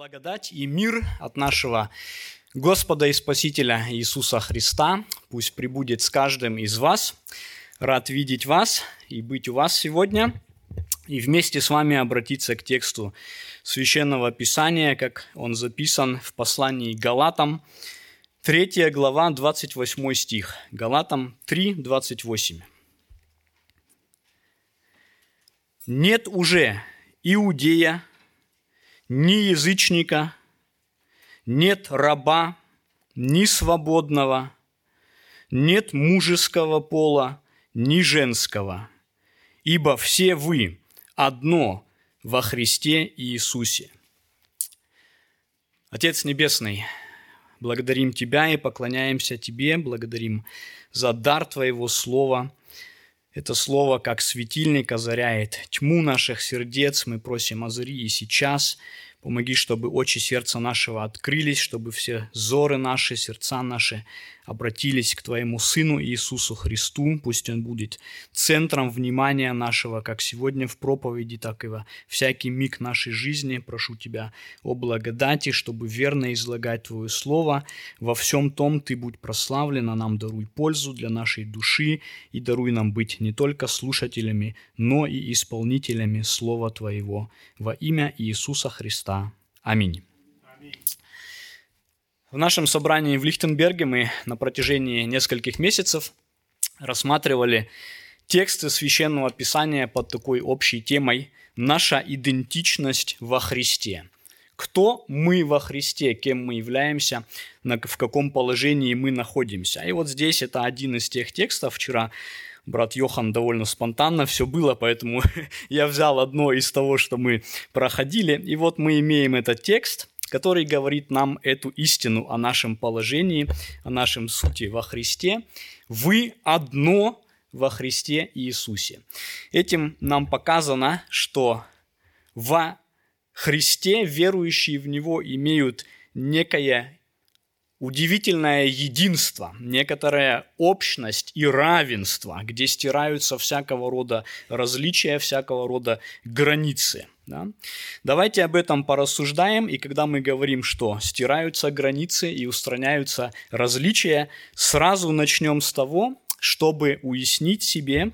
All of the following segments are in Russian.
Благодать и мир от нашего Господа и Спасителя Иисуса Христа пусть прибудет с каждым из вас. Рад видеть вас и быть у вас сегодня. И вместе с вами обратиться к тексту Священного Писания, как он записан в послании Галатам, 3 глава, 28 стих. Галатам 3, 28. «Нет уже иудея, ни язычника, нет раба, ни свободного, нет мужеского пола, ни женского, ибо все вы одно во Христе Иисусе. Отец Небесный, благодарим Тебя и поклоняемся Тебе, благодарим за дар Твоего Слова – это слово, как светильник, озаряет тьму наших сердец. Мы просим, озари и сейчас – Помоги, чтобы очи сердца нашего открылись, чтобы все зоры наши, сердца наши обратились к Твоему Сыну Иисусу Христу. Пусть Он будет центром внимания нашего, как сегодня в проповеди, так и во всякий миг нашей жизни. Прошу Тебя о благодати, чтобы верно излагать Твое Слово. Во всем том Ты будь прославлен, а нам даруй пользу для нашей души и даруй нам быть не только слушателями, но и исполнителями Слова Твоего. Во имя Иисуса Христа Христа. Аминь. В нашем собрании в Лихтенберге мы на протяжении нескольких месяцев рассматривали тексты священного писания под такой общей темой «Наша идентичность во Христе». Кто мы во Христе, кем мы являемся, в каком положении мы находимся. И вот здесь это один из тех текстов. Вчера брат Йохан довольно спонтанно все было, поэтому я взял одно из того, что мы проходили. И вот мы имеем этот текст, который говорит нам эту истину о нашем положении, о нашем сути во Христе. Вы одно во Христе Иисусе. Этим нам показано, что во Христе верующие в Него имеют некое удивительное единство, некоторая общность и равенство, где стираются всякого рода различия, всякого рода границы. Да? Давайте об этом порассуждаем, и когда мы говорим, что стираются границы и устраняются различия, сразу начнем с того, чтобы уяснить себе,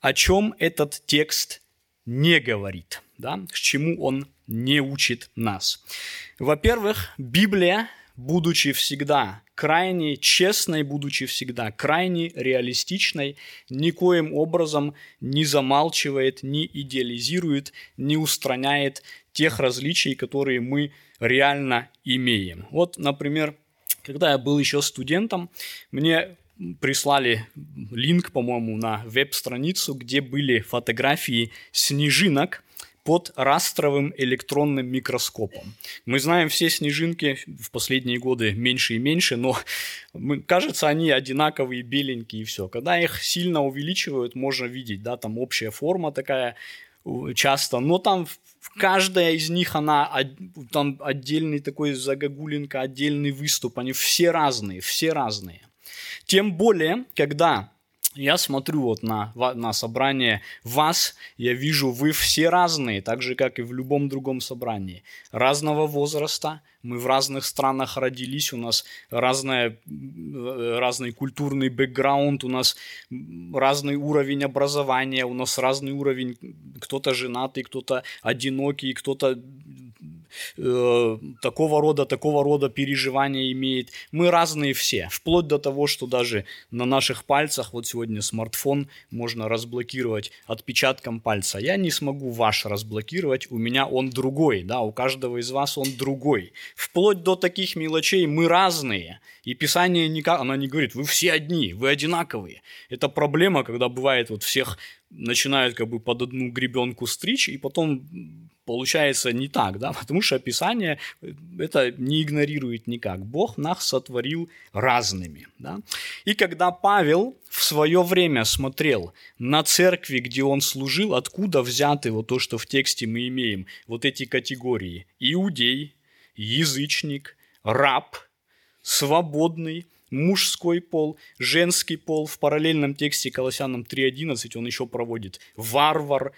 о чем этот текст не говорит, да? к чему он не учит нас. Во-первых, Библия будучи всегда крайне честной, будучи всегда крайне реалистичной, никоим образом не замалчивает, не идеализирует, не устраняет тех различий, которые мы реально имеем. Вот, например, когда я был еще студентом, мне прислали линк, по-моему, на веб-страницу, где были фотографии снежинок, под растровым электронным микроскопом. Мы знаем все снежинки в последние годы меньше и меньше, но кажется, они одинаковые, беленькие и все. Когда их сильно увеличивают, можно видеть, да, там общая форма такая часто, но там каждая из них, она там отдельный такой загогулинка, отдельный выступ, они все разные, все разные. Тем более, когда я смотрю вот на, на собрание вас, я вижу, вы все разные, так же, как и в любом другом собрании. Разного возраста, мы в разных странах родились, у нас разная, э, разный культурный бэкграунд, у нас разный уровень образования, у нас разный уровень, кто-то женатый, кто-то одинокий, кто-то э, такого рода, такого рода переживания имеет. Мы разные все, вплоть до того, что даже на наших пальцах, вот сегодня смартфон можно разблокировать отпечатком пальца. Я не смогу ваш разблокировать, у меня он другой, да, у каждого из вас он другой. Вплоть до таких мелочей мы разные. И Писание никак, оно не говорит, вы все одни, вы одинаковые. Это проблема, когда бывает вот всех начинают как бы под одну гребенку стричь, и потом получается не так, да, потому что Писание это не игнорирует никак. Бог нас сотворил разными, да. И когда Павел в свое время смотрел на церкви, где он служил, откуда взяты вот то, что в тексте мы имеем, вот эти категории – иудей, язычник, раб, свободный, мужской пол, женский пол. В параллельном тексте Колоссянам 3.11 он еще проводит варвар,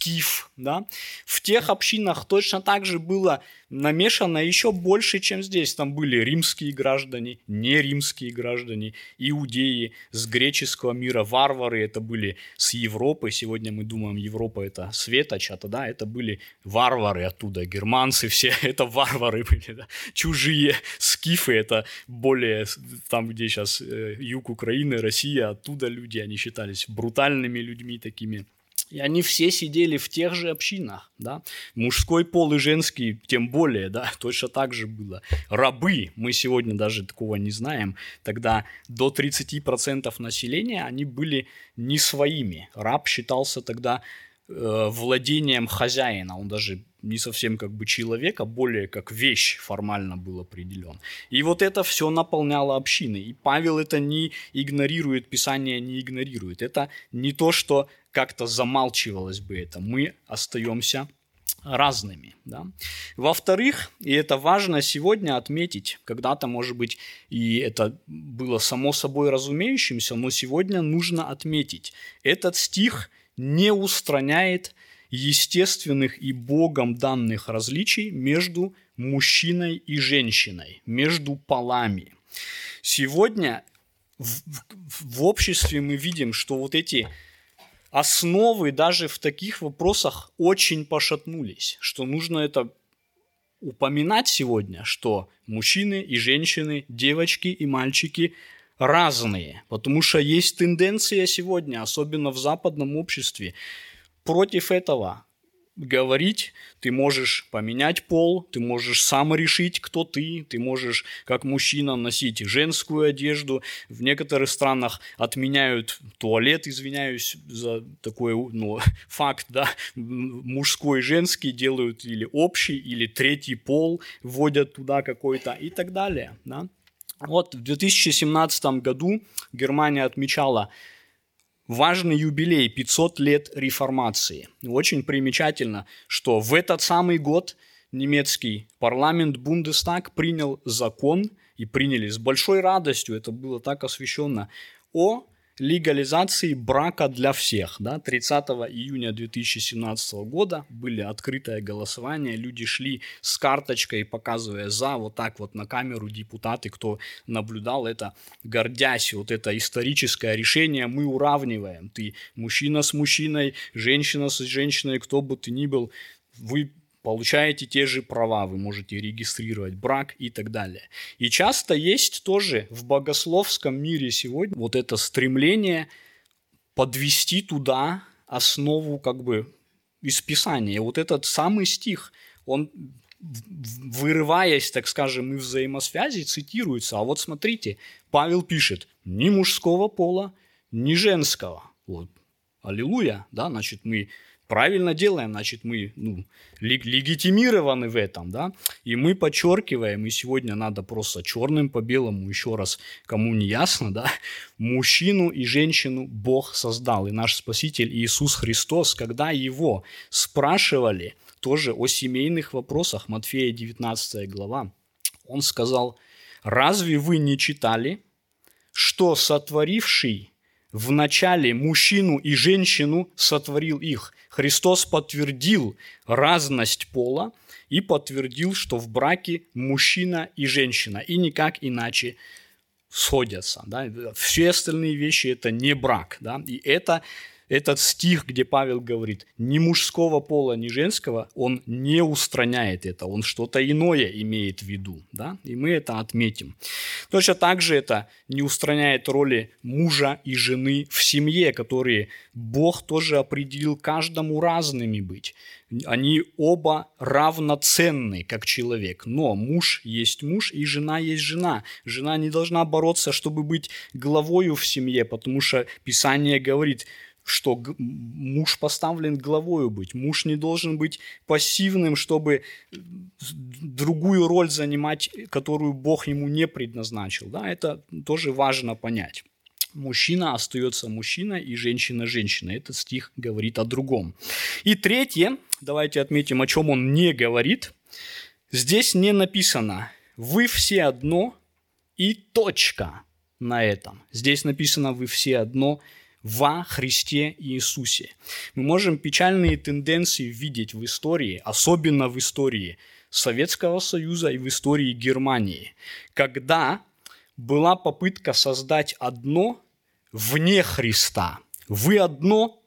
скиф, да. В тех общинах точно так же было намешано еще больше, чем здесь. Там были римские граждане, не римские граждане, иудеи с греческого мира, варвары, это были с Европы. Сегодня мы думаем, Европа это светоч, а тогда это были варвары оттуда, германцы все, это варвары были, да? чужие, скифы, это более там, где сейчас э, юг Украины, Россия, оттуда люди, они считались брутальными людьми такими. И они все сидели в тех же общинах, да. Мужской пол и женский, тем более, да, точно так же было. Рабы, мы сегодня даже такого не знаем, тогда до 30% населения они были не своими. Раб считался тогда э, владением хозяина, он даже не совсем как бы человек, а более как вещь формально был определен. И вот это все наполняло общины. И Павел это не игнорирует, Писание не игнорирует. Это не то, что как-то замалчивалось бы это. Мы остаемся разными. Да? Во-вторых, и это важно сегодня отметить, когда-то, может быть, и это было само собой разумеющимся, но сегодня нужно отметить, этот стих не устраняет естественных и Богом данных различий между мужчиной и женщиной, между полами. Сегодня в, в обществе мы видим, что вот эти основы даже в таких вопросах очень пошатнулись, что нужно это упоминать сегодня, что мужчины и женщины, девочки и мальчики разные, потому что есть тенденция сегодня, особенно в западном обществе, против этого говорить, ты можешь поменять пол, ты можешь сам решить, кто ты, ты можешь как мужчина носить женскую одежду. В некоторых странах отменяют туалет, извиняюсь за такой ну, факт, да, мужской и женский делают или общий, или третий пол, вводят туда какой-то и так далее. Да. Вот в 2017 году Германия отмечала важный юбилей 500 лет реформации. Очень примечательно, что в этот самый год немецкий парламент Бундестаг принял закон и приняли с большой радостью, это было так освещенно, о легализации брака для всех. Да? 30 июня 2017 года были открытое голосование, люди шли с карточкой, показывая за, вот так вот на камеру депутаты, кто наблюдал это, гордясь, вот это историческое решение мы уравниваем. Ты мужчина с мужчиной, женщина с женщиной, кто бы ты ни был, вы получаете те же права, вы можете регистрировать брак и так далее. И часто есть тоже в богословском мире сегодня вот это стремление подвести туда основу как бы из Писания. Вот этот самый стих, он вырываясь, так скажем, из взаимосвязи, цитируется. А вот смотрите, Павел пишет, ни мужского пола, ни женского. Вот. Аллилуйя, да, значит, мы правильно делаем, значит, мы ну, легитимированы в этом, да, и мы подчеркиваем, и сегодня надо просто черным по белому, еще раз, кому не ясно, да, мужчину и женщину Бог создал, и наш Спаситель Иисус Христос, когда его спрашивали тоже о семейных вопросах, Матфея 19 глава, он сказал, разве вы не читали, что сотворивший в начале мужчину и женщину сотворил их. Христос подтвердил разность пола и подтвердил, что в браке мужчина и женщина, и никак иначе сходятся. Да? Все остальные вещи – это не брак. Да? И это этот стих, где Павел говорит, ни мужского пола, ни женского, он не устраняет это, он что-то иное имеет в виду, да, и мы это отметим. Точно так же это не устраняет роли мужа и жены в семье, которые Бог тоже определил каждому разными быть. Они оба равноценны, как человек. Но муж есть муж, и жена есть жена. Жена не должна бороться, чтобы быть главою в семье, потому что Писание говорит – что муж поставлен главою быть. Муж не должен быть пассивным, чтобы другую роль занимать, которую Бог ему не предназначил. Да, это тоже важно понять. Мужчина остается мужчиной и женщина женщина. Этот стих говорит о другом. И третье, давайте отметим, о чем он не говорит. Здесь не написано «вы все одно» и точка на этом. Здесь написано «вы все одно» во Христе Иисусе. Мы можем печальные тенденции видеть в истории, особенно в истории Советского Союза и в истории Германии, когда была попытка создать одно вне Христа. Вы одно,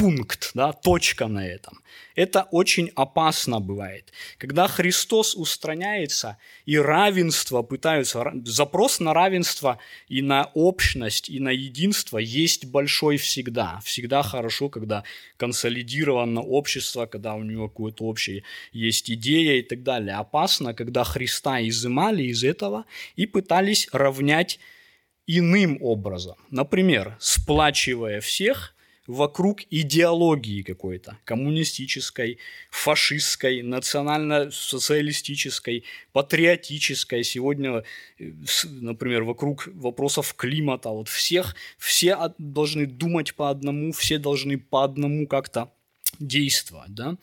пункт, да, точка на этом. Это очень опасно бывает. Когда Христос устраняется и равенство пытаются, запрос на равенство и на общность, и на единство есть большой всегда. Всегда хорошо, когда консолидировано общество, когда у него какое-то общее есть идея и так далее. Опасно, когда Христа изымали из этого и пытались равнять иным образом. Например, сплачивая всех – вокруг идеологии какой-то, коммунистической, фашистской, национально-социалистической, патриотической. Сегодня, э, например, вокруг вопросов климата. Вот всех, все должны думать по одному, все должны по одному как-то действовать. Да?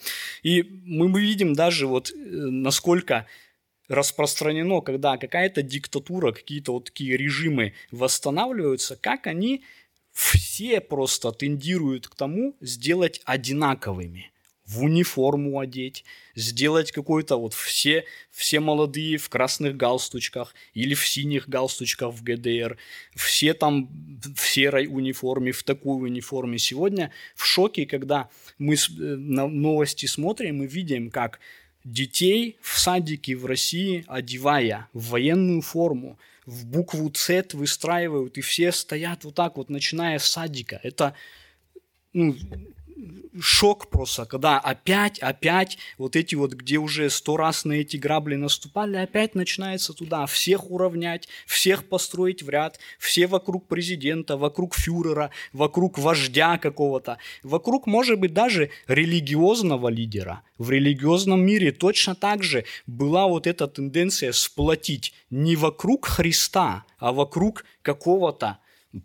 И мы видим даже вот э, насколько распространено, когда какая-то диктатура, какие-то вот такие режимы восстанавливаются, как они все просто тендируют к тому сделать одинаковыми в униформу одеть, сделать какой-то вот все, все молодые в красных галстучках или в синих галстучках в ГДР, все там в серой униформе, в такой униформе. Сегодня в шоке, когда мы э, на новости смотрим и видим, как детей в садике в России, одевая в военную форму, в букву С выстраивают, и все стоят вот так вот, начиная с садика. Это ну, шок просто, когда опять, опять вот эти вот, где уже сто раз на эти грабли наступали, опять начинается туда всех уравнять, всех построить в ряд, все вокруг президента, вокруг фюрера, вокруг вождя какого-то, вокруг, может быть, даже религиозного лидера. В религиозном мире точно так же была вот эта тенденция сплотить не вокруг Христа, а вокруг какого-то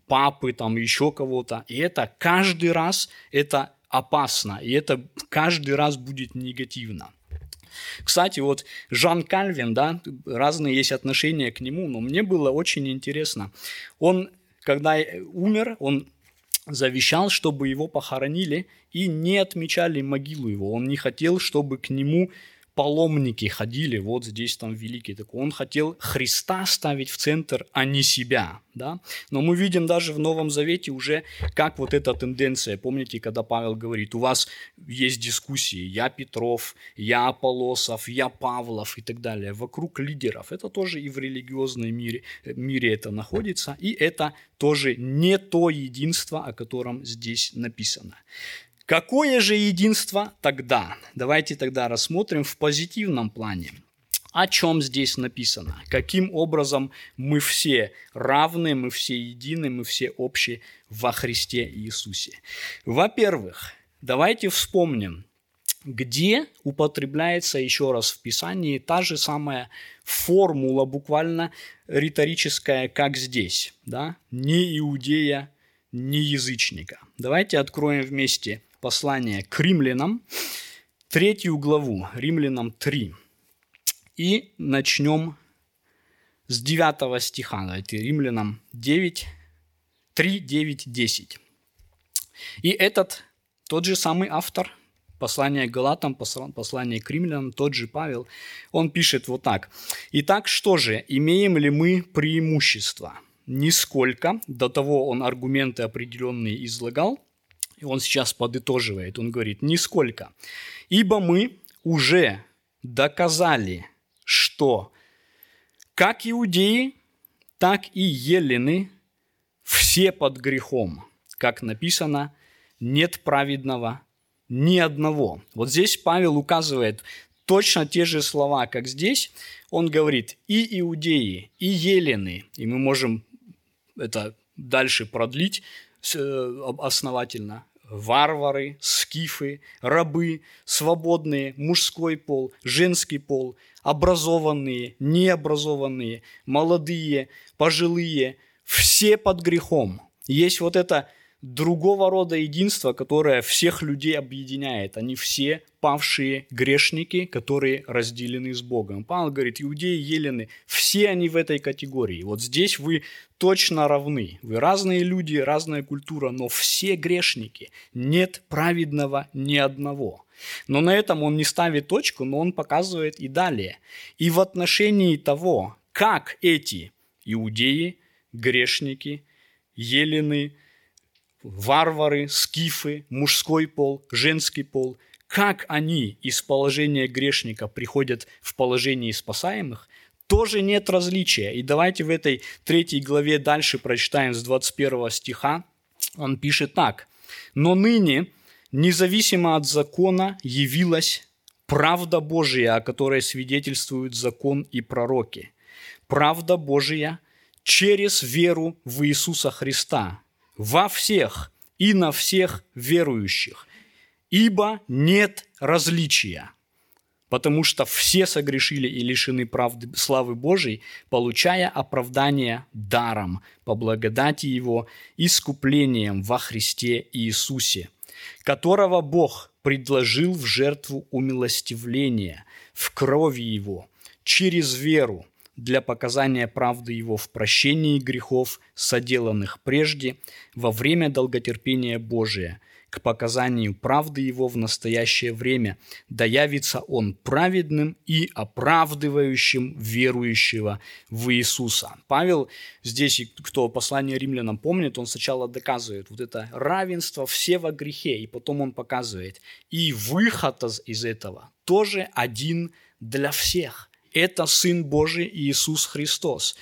папы, там еще кого-то. И это каждый раз, это опасно, и это каждый раз будет негативно. Кстати, вот Жан Кальвин, да, разные есть отношения к нему, но мне было очень интересно. Он, когда умер, он завещал, чтобы его похоронили и не отмечали могилу его. Он не хотел, чтобы к нему паломники ходили, вот здесь там великий такой. Он хотел Христа ставить в центр, а не себя. Да? Но мы видим даже в Новом Завете уже, как вот эта тенденция. Помните, когда Павел говорит, у вас есть дискуссии, я Петров, я Аполосов, я Павлов и так далее, вокруг лидеров. Это тоже и в религиозном мире, мире это находится, и это тоже не то единство, о котором здесь написано. Какое же единство тогда? Давайте тогда рассмотрим в позитивном плане. О чем здесь написано? Каким образом мы все равны, мы все едины, мы все общие во Христе Иисусе? Во-первых, давайте вспомним, где употребляется еще раз в Писании та же самая формула, буквально риторическая, как здесь. Да? Не иудея, не язычника. Давайте откроем вместе послание к римлянам, третью главу, римлянам 3. И начнем с 9 стиха, давайте, римлянам 9, 3, 9, 10. И этот, тот же самый автор, послание к Галатам, послание к римлянам, тот же Павел, он пишет вот так. «Итак, что же, имеем ли мы преимущество?» Нисколько, до того он аргументы определенные излагал – он сейчас подытоживает, он говорит, нисколько. Ибо мы уже доказали, что как иудеи, так и елены все под грехом. Как написано, нет праведного ни одного. Вот здесь Павел указывает точно те же слова, как здесь. Он говорит и иудеи, и елены. И мы можем это дальше продлить э, основательно варвары, скифы, рабы, свободные, мужской пол, женский пол, образованные, необразованные, молодые, пожилые, все под грехом. Есть вот это другого рода единство, которое всех людей объединяет. Они все павшие грешники, которые разделены с Богом. Павел говорит, иудеи, елены, все они в этой категории. Вот здесь вы точно равны. Вы разные люди, разная культура, но все грешники. Нет праведного ни одного. Но на этом он не ставит точку, но он показывает и далее. И в отношении того, как эти иудеи, грешники, елены, варвары, скифы, мужской пол, женский пол, как они из положения грешника приходят в положение спасаемых, тоже нет различия. И давайте в этой третьей главе дальше прочитаем с 21 стиха. Он пишет так. «Но ныне, независимо от закона, явилась правда Божия, о которой свидетельствуют закон и пророки. Правда Божия через веру в Иисуса Христа, во всех и на всех верующих, ибо нет различия, потому что все согрешили и лишены правды, славы Божией, получая оправдание даром по благодати Его искуплением во Христе Иисусе, которого Бог предложил в жертву умилостивления в крови Его через веру – для показания правды Его в прощении грехов, соделанных прежде, во время долготерпения Божия, к показанию правды Его в настоящее время, да явится Он праведным и оправдывающим верующего в Иисуса. Павел здесь, кто послание римлянам помнит, он сначала доказывает вот это равенство все во грехе, и потом он показывает, и выход из этого тоже один для всех – это Сын Божий Иисус Христос.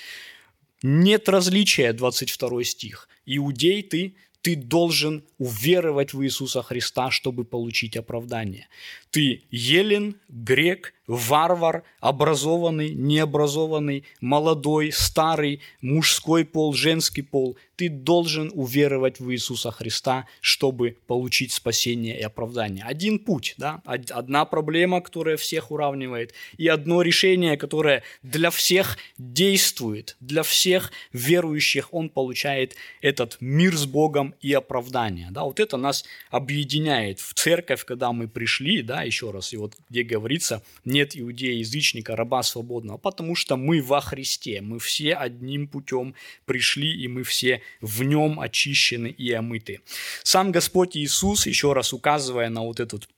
Нет различия, 22 стих. Иудей ты, ты должен уверовать в Иисуса Христа, чтобы получить оправдание. Ты елен, грек, варвар, образованный, необразованный, молодой, старый, мужской пол, женский пол. Ты должен уверовать в Иисуса Христа, чтобы получить спасение и оправдание. Один путь, да? одна проблема, которая всех уравнивает, и одно решение, которое для всех действует, для всех верующих он получает этот мир с Богом и оправдание. Да? Вот это нас объединяет в церковь, когда мы пришли, еще раз, и вот где говорится, нет иудея, язычника, раба свободного, потому что мы во Христе, мы все одним путем пришли, и мы все в нем очищены и омыты. Сам Господь Иисус, еще раз указывая на вот этот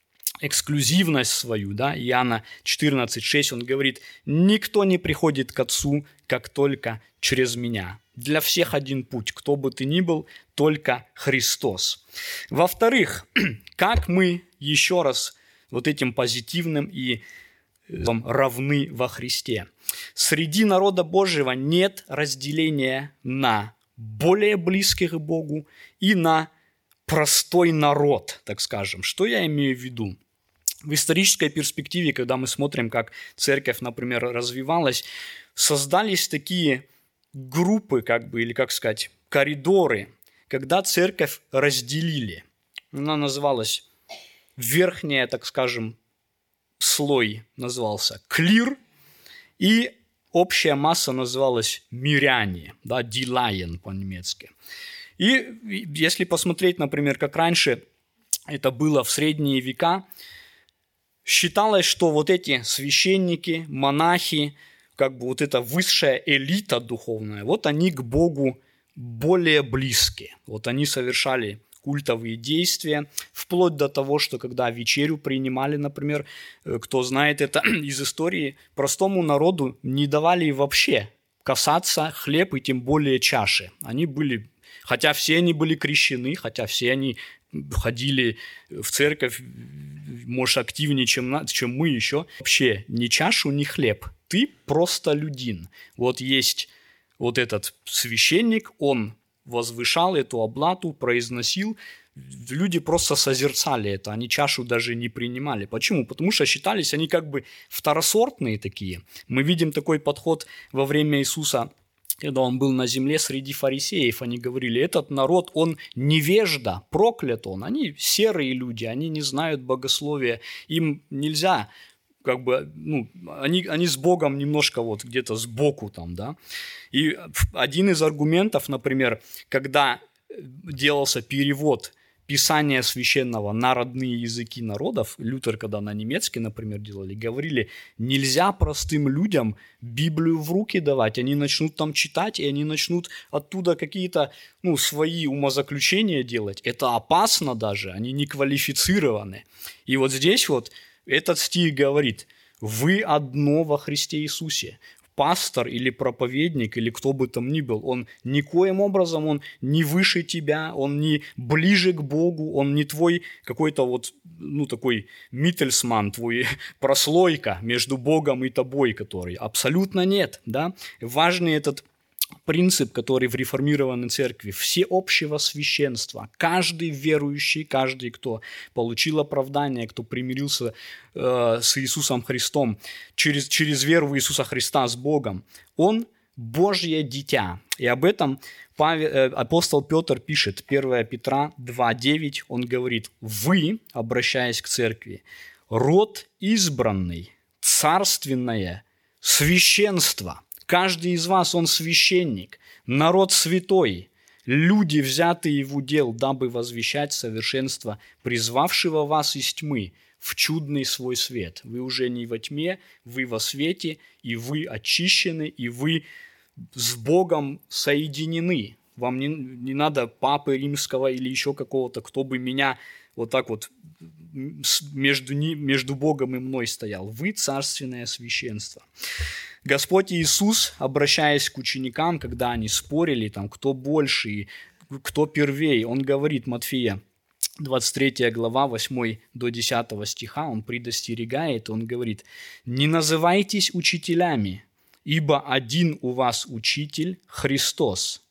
эксклюзивность свою, да, Иоанна 14,6, он говорит, «Никто не приходит к Отцу, как только через меня». Для всех один путь, кто бы ты ни был, только Христос. Во-вторых, как мы, еще раз, вот этим позитивным и э, равны во Христе. Среди народа Божьего нет разделения на более близких к Богу и на простой народ, так скажем. Что я имею в виду? В исторической перспективе, когда мы смотрим, как церковь, например, развивалась, создались такие группы, как бы, или как сказать, коридоры, когда церковь разделили. Она называлась верхняя, так скажем, слой назывался клир, и общая масса называлась миряне, да, дилайен по-немецки. И если посмотреть, например, как раньше это было в средние века, считалось, что вот эти священники, монахи, как бы вот эта высшая элита духовная, вот они к Богу более близкие. Вот они совершали культовые действия, вплоть до того, что когда вечерю принимали, например, э, кто знает это из истории, простому народу не давали вообще касаться хлеб и тем более чаши. Они были, хотя все они были крещены, хотя все они ходили в церковь, может, активнее, чем, чем мы еще. Вообще ни чашу, ни хлеб. Ты просто людин. Вот есть вот этот священник, он возвышал эту облату, произносил, люди просто созерцали это, они чашу даже не принимали. Почему? Потому что считались они как бы второсортные такие. Мы видим такой подход во время Иисуса, когда он был на земле среди фарисеев, они говорили, этот народ, он невежда, проклят он, они серые люди, они не знают богословия, им нельзя как бы, ну, они, они с Богом немножко вот где-то сбоку там, да. И один из аргументов, например, когда делался перевод Писания священного на родные языки народов, Лютер, когда на немецкий, например, делали, говорили, нельзя простым людям Библию в руки давать, они начнут там читать, и они начнут оттуда какие-то ну, свои умозаключения делать. Это опасно даже, они не квалифицированы. И вот здесь вот этот стих говорит, вы одно во Христе Иисусе пастор или проповедник или кто бы там ни был, он никоим образом, он не выше тебя, он не ближе к Богу, он не твой какой-то вот, ну, такой миттельсман, твой прослойка между Богом и тобой, который абсолютно нет, да. Важный этот принцип, который в реформированной церкви, всеобщего священства. Каждый верующий, каждый, кто получил оправдание, кто примирился э, с Иисусом Христом через, через веру в Иисуса Христа с Богом, он Божье дитя. И об этом Павел, э, апостол Петр пишет, 1 Петра 2.9, он говорит, «Вы, обращаясь к церкви, род избранный, царственное, священство, Каждый из вас, он священник, народ святой, люди, взятые в удел, дабы возвещать совершенство призвавшего вас из тьмы в чудный свой свет. Вы уже не во тьме, вы во свете, и вы очищены, и вы с Богом соединены. Вам не, не надо папы римского или еще какого-то, кто бы меня вот так вот между, между Богом и мной стоял. Вы царственное священство. Господь Иисус, обращаясь к ученикам, когда они спорили, там, кто больше, кто первей, он говорит Матфея, 23 глава, 8 до 10 стиха, он предостерегает, он говорит, «Не называйтесь учителями, ибо один у вас учитель – Христос.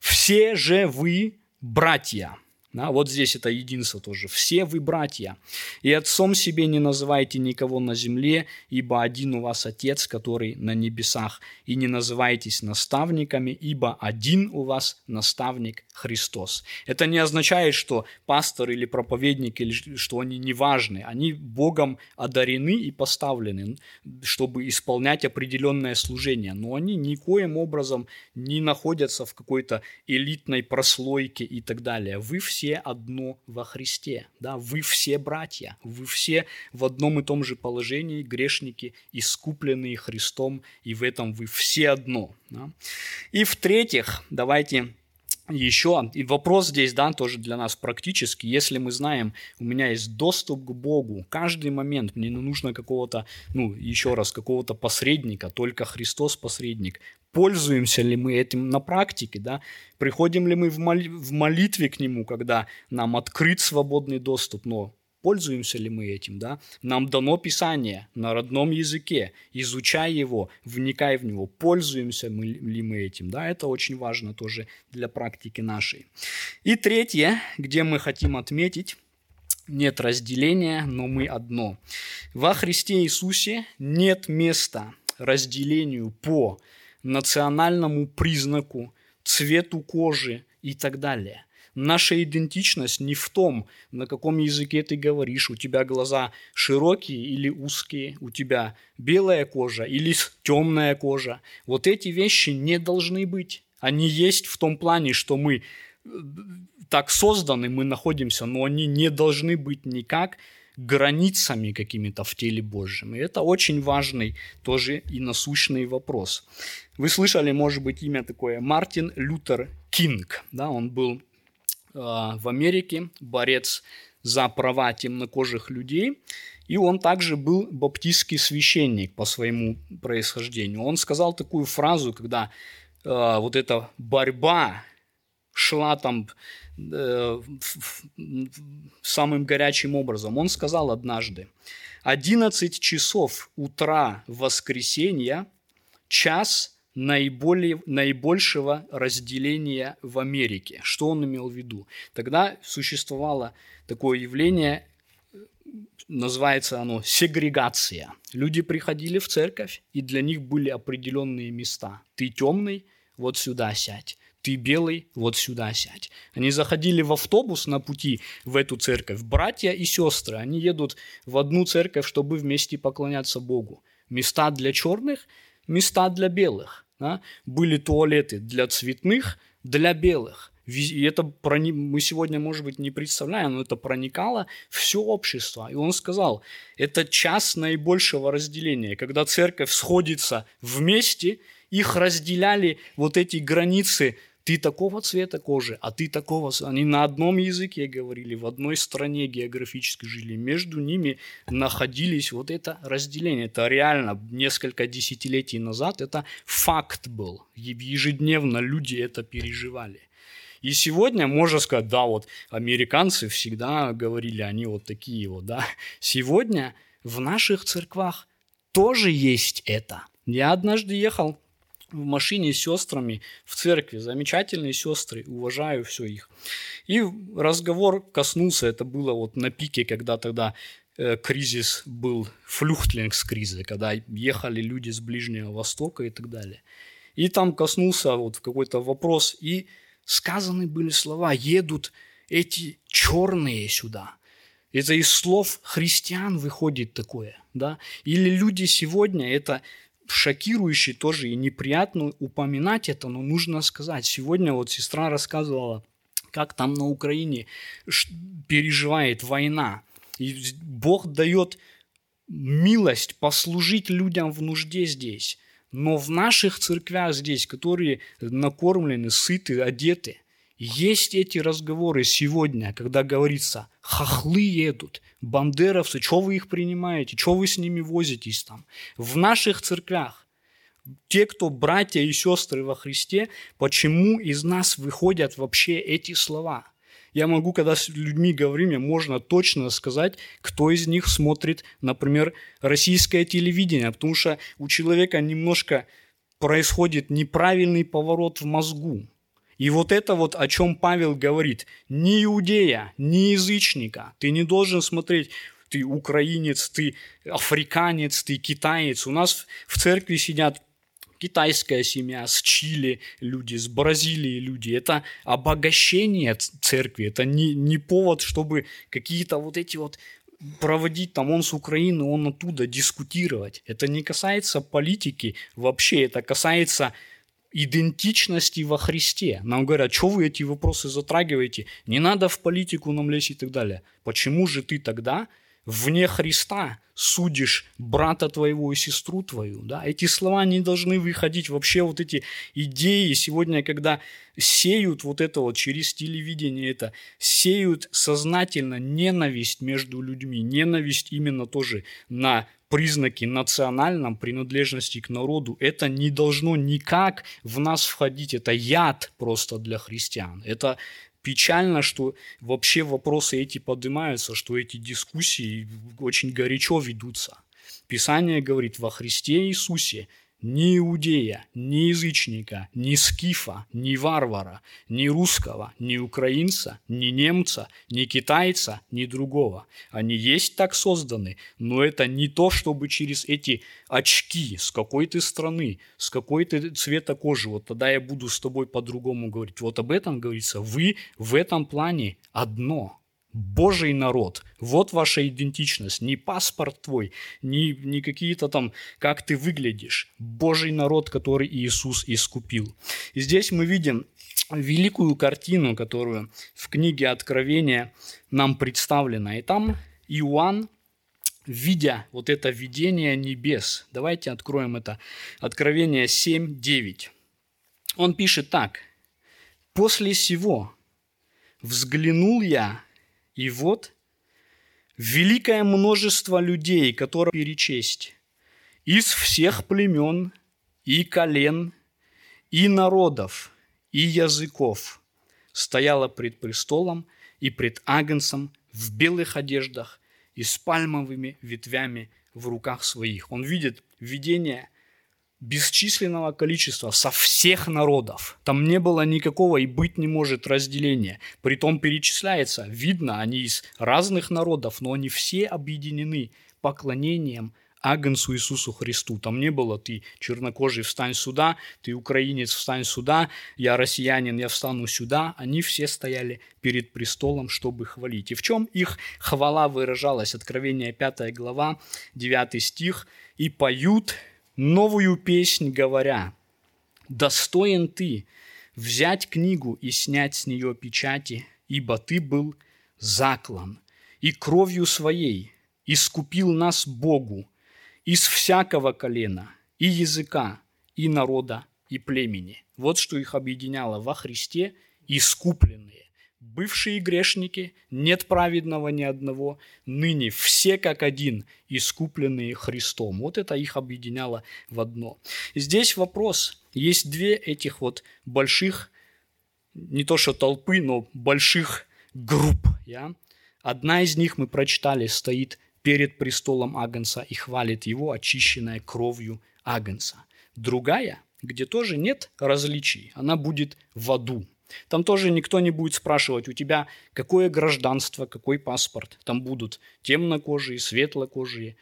Все же вы братья». Да, вот здесь это единство тоже. Все вы братья. И отцом себе не называйте никого на земле, ибо один у вас Отец, который на небесах. И не называйтесь наставниками, ибо один у вас наставник Христос. Это не означает, что пастор или проповедник, или что они не важны. Они Богом одарены и поставлены, чтобы исполнять определенное служение. Но они никоим образом не находятся в какой-то элитной прослойке и так далее. Вы все одно во Христе. Да? Вы все братья. Вы все в одном и том же положении, грешники, искупленные Христом, и в этом вы все одно. Да? И в-третьих, давайте еще, и вопрос здесь, да, тоже для нас практически, если мы знаем, у меня есть доступ к Богу, каждый момент мне не нужно какого-то, ну, еще раз, какого-то посредника, только Христос посредник. Пользуемся ли мы этим на практике, да? Приходим ли мы в, молитве к Нему, когда нам открыт свободный доступ, но Пользуемся ли мы этим, да? Нам дано Писание на родном языке, изучай его, вникай в него, пользуемся мы, ли мы этим, да? Это очень важно тоже для практики нашей. И третье, где мы хотим отметить, нет разделения, но мы одно. Во Христе Иисусе нет места разделению по национальному признаку, цвету кожи и так далее. Наша идентичность не в том, на каком языке ты говоришь. У тебя глаза широкие или узкие, у тебя белая кожа или темная кожа. Вот эти вещи не должны быть. Они есть в том плане, что мы э, так созданы, мы находимся, но они не должны быть никак границами какими-то в теле Божьем. И это очень важный тоже и насущный вопрос. Вы слышали, может быть, имя такое Мартин Лютер Кинг. Да, он был в Америке, борец за права темнокожих людей. И он также был баптистский священник по своему происхождению. Он сказал такую фразу, когда э, вот эта борьба шла там э, самым горячим образом. Он сказал однажды, 11 часов утра воскресенья, час наиболее, наибольшего разделения в Америке. Что он имел в виду? Тогда существовало такое явление, называется оно сегрегация. Люди приходили в церковь, и для них были определенные места. Ты темный, вот сюда сядь. Ты белый, вот сюда сядь. Они заходили в автобус на пути в эту церковь. Братья и сестры, они едут в одну церковь, чтобы вместе поклоняться Богу. Места для черных, места для белых. Да? Были туалеты для цветных, для белых. И это прони... мы сегодня, может быть, не представляем, но это проникало все общество. И он сказал, это час наибольшего разделения, когда церковь сходится вместе, их разделяли вот эти границы ты такого цвета кожи, а ты такого... Они на одном языке говорили, в одной стране географически жили. Между ними находились вот это разделение. Это реально несколько десятилетий назад это факт был. Ежедневно люди это переживали. И сегодня можно сказать, да, вот американцы всегда говорили, они вот такие вот, да. Сегодня в наших церквах тоже есть это. Я однажды ехал в машине с сестрами в церкви. Замечательные сестры, уважаю все их. И разговор коснулся, это было вот на пике, когда тогда э, кризис был, флюхтлингс-кризис, когда ехали люди с Ближнего Востока и так далее. И там коснулся вот какой-то вопрос, и сказаны были слова, едут эти черные сюда. Это из слов христиан выходит такое, да? Или люди сегодня, это шокирующе тоже и неприятно упоминать это, но нужно сказать. Сегодня вот сестра рассказывала, как там на Украине переживает война. И Бог дает милость послужить людям в нужде здесь. Но в наших церквях здесь, которые накормлены, сыты, одеты, есть эти разговоры сегодня, когда говорится, хохлы едут, бандеровцы, что вы их принимаете, что вы с ними возитесь там. В наших церквях те, кто братья и сестры во Христе, почему из нас выходят вообще эти слова? Я могу, когда с людьми говорим, мне можно точно сказать, кто из них смотрит, например, российское телевидение, потому что у человека немножко происходит неправильный поворот в мозгу. И вот это вот, о чем Павел говорит, ни иудея, ни язычника, ты не должен смотреть, ты украинец, ты африканец, ты китаец. У нас в церкви сидят китайская семья, с Чили люди, с Бразилии люди. Это обогащение церкви, это не, не повод, чтобы какие-то вот эти вот проводить там он с Украины, он оттуда дискутировать. Это не касается политики вообще, это касается идентичности во Христе. Нам говорят, что вы эти вопросы затрагиваете, не надо в политику нам лезть и так далее. Почему же ты тогда вне Христа судишь брата твоего и сестру твою? Да? Эти слова не должны выходить. Вообще вот эти идеи сегодня, когда сеют вот это вот через телевидение, это сеют сознательно ненависть между людьми, ненависть именно тоже на признаки национальном принадлежности к народу, это не должно никак в нас входить. Это яд просто для христиан. Это печально, что вообще вопросы эти поднимаются, что эти дискуссии очень горячо ведутся. Писание говорит, во Христе Иисусе ни иудея, ни язычника, ни скифа, ни варвара, ни русского, ни украинца, ни немца, ни китайца, ни другого. Они есть так созданы, но это не то, чтобы через эти очки, с какой ты страны, с какой ты цвета кожи, вот тогда я буду с тобой по-другому говорить. Вот об этом говорится. Вы в этом плане одно – Божий народ. Вот ваша идентичность. Не паспорт твой, не, не какие-то там, как ты выглядишь. Божий народ, который Иисус искупил. И здесь мы видим великую картину, которую в книге Откровения нам представлена. И там Иоанн, видя вот это видение небес, давайте откроем это, Откровение 7.9. Он пишет так. «После сего взглянул я, и вот великое множество людей, которые перечесть, из всех племен и колен, и народов, и языков, стояло пред престолом и пред Агнцем в белых одеждах и с пальмовыми ветвями в руках своих. Он видит видение – бесчисленного количества со всех народов. Там не было никакого и быть не может разделения. Притом перечисляется, видно, они из разных народов, но они все объединены поклонением Агнцу Иисусу Христу. Там не было ты чернокожий, встань сюда, ты украинец, встань сюда, я россиянин, я встану сюда. Они все стояли перед престолом, чтобы хвалить. И в чем их хвала выражалась? Откровение 5 глава, 9 стих. «И поют новую песнь, говоря, «Достоин ты, взять книгу и снять с нее печати, ибо ты был заклан, и кровью своей искупил нас Богу из всякого колена, и языка, и народа, и племени. Вот что их объединяло во Христе искупленные. Бывшие грешники, нет праведного ни одного, ныне все как один, искупленные Христом. Вот это их объединяло в одно. Здесь вопрос. Есть две этих вот больших, не то что толпы, но больших групп. Я? Одна из них, мы прочитали, стоит перед престолом Агнца и хвалит его, очищенная кровью Агнца. Другая, где тоже нет различий, она будет в аду. Там тоже никто не будет спрашивать у тебя, какое гражданство, какой паспорт. Там будут темнокожие, светлокожие,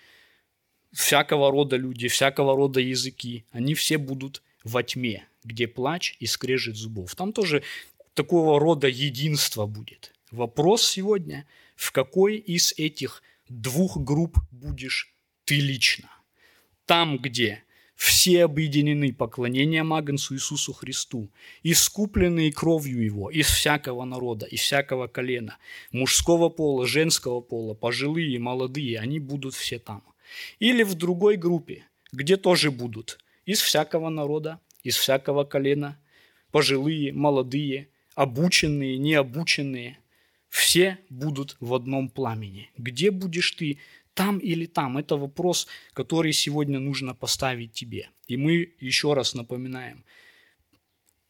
всякого рода люди, всякого рода языки. Они все будут во тьме, где плач и скрежет зубов. Там тоже такого рода единство будет. Вопрос сегодня, в какой из этих двух групп будешь ты лично? Там, где все объединены поклонением Агнцу Иисусу Христу, искупленные кровью Его из всякого народа, из всякого колена, мужского пола, женского пола, пожилые, молодые, они будут все там. Или в другой группе, где тоже будут из всякого народа, из всякого колена, пожилые, молодые, обученные, необученные, все будут в одном пламени. Где будешь ты, там или там. Это вопрос, который сегодня нужно поставить тебе. И мы еще раз напоминаем,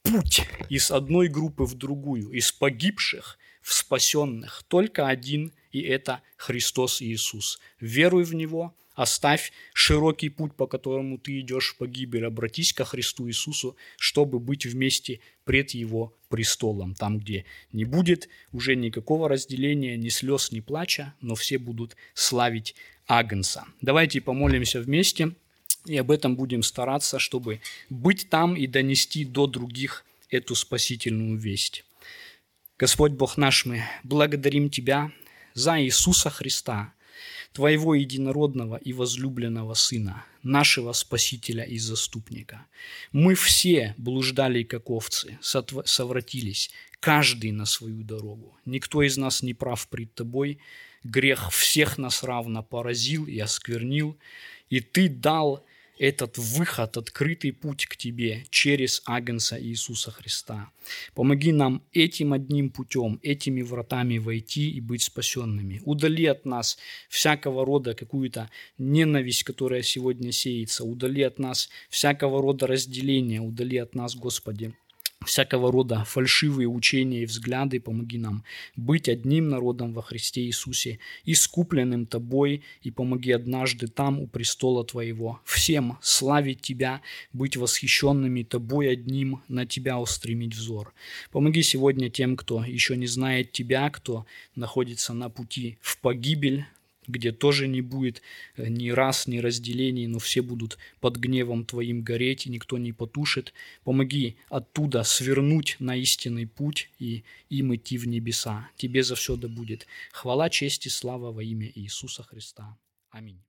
путь из одной группы в другую, из погибших в спасенных, только один, и это Христос Иисус. Веруй в Него – Оставь широкий путь, по которому ты идешь в погибель. Обратись ко Христу Иисусу, чтобы быть вместе пред Его престолом. Там, где не будет уже никакого разделения, ни слез, ни плача, но все будут славить Агнца. Давайте помолимся вместе и об этом будем стараться, чтобы быть там и донести до других эту спасительную весть. Господь Бог наш, мы благодарим Тебя за Иисуса Христа, Твоего единородного и возлюбленного Сына, нашего Спасителя и Заступника. Мы все блуждали, как овцы, совратились, каждый на свою дорогу. Никто из нас не прав пред Тобой, грех всех нас равно поразил и осквернил, и Ты дал этот выход, открытый путь к Тебе через Агнца Иисуса Христа. Помоги нам этим одним путем, этими вратами войти и быть спасенными. Удали от нас всякого рода какую-то ненависть, которая сегодня сеется. Удали от нас всякого рода разделения. Удали от нас, Господи, всякого рода фальшивые учения и взгляды, помоги нам быть одним народом во Христе Иисусе, искупленным Тобой, и помоги однажды там, у престола Твоего, всем славить Тебя, быть восхищенными Тобой одним, на Тебя устремить взор. Помоги сегодня тем, кто еще не знает Тебя, кто находится на пути в погибель, где тоже не будет э, ни раз, ни разделений, но все будут под гневом Твоим гореть, и никто не потушит. Помоги оттуда свернуть на истинный путь и им идти в небеса. Тебе за все да будет. Хвала, честь и слава во имя Иисуса Христа. Аминь.